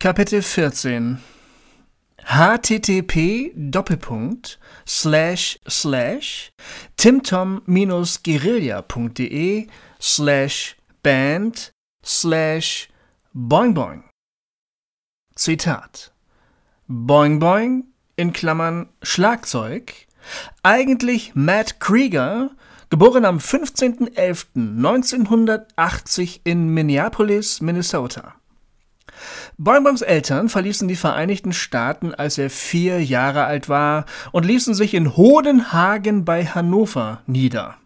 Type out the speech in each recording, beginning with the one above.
Kapitel 14 http Doppelpunkt slash slash timtom-guerilla.de slash band slash boing boing. Zitat. Boing Boing in Klammern Schlagzeug. Eigentlich Matt Krieger geboren am 15.11.1980 in Minneapolis, Minnesota Boing Eltern verließen die Vereinigten Staaten, als er vier Jahre alt war, und ließen sich in Hodenhagen bei Hannover nieder.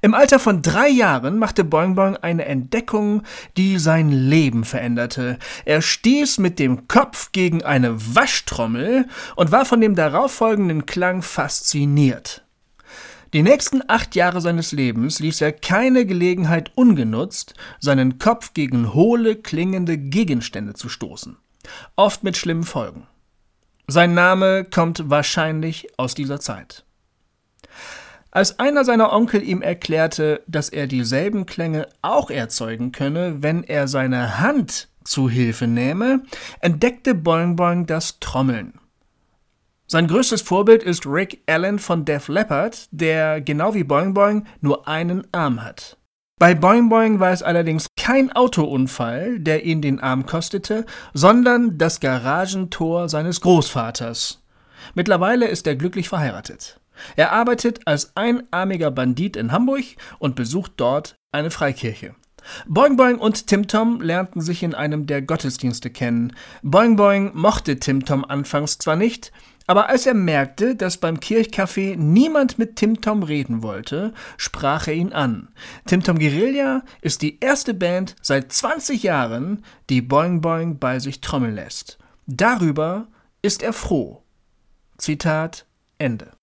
Im Alter von drei Jahren machte Boing Boing eine Entdeckung, die sein Leben veränderte. Er stieß mit dem Kopf gegen eine Waschtrommel und war von dem darauffolgenden Klang fasziniert. Die nächsten acht Jahre seines Lebens ließ er keine Gelegenheit ungenutzt, seinen Kopf gegen hohle, klingende Gegenstände zu stoßen. Oft mit schlimmen Folgen. Sein Name kommt wahrscheinlich aus dieser Zeit. Als einer seiner Onkel ihm erklärte, dass er dieselben Klänge auch erzeugen könne, wenn er seine Hand zu Hilfe nähme, entdeckte Boing Boing das Trommeln. Sein größtes Vorbild ist Rick Allen von Def Leppard, der genau wie Boing Boing nur einen Arm hat. Bei Boing Boing war es allerdings kein Autounfall, der ihn den Arm kostete, sondern das Garagentor seines Großvaters. Mittlerweile ist er glücklich verheiratet. Er arbeitet als einarmiger Bandit in Hamburg und besucht dort eine Freikirche. Boing Boing und Tim Tom lernten sich in einem der Gottesdienste kennen. Boing Boing mochte Tim Tom anfangs zwar nicht, aber als er merkte, dass beim Kirchcafé niemand mit Tim Tom reden wollte, sprach er ihn an. Tim Tom Guerilla ist die erste Band seit 20 Jahren, die Boing Boing bei sich trommeln lässt. Darüber ist er froh. Zitat Ende.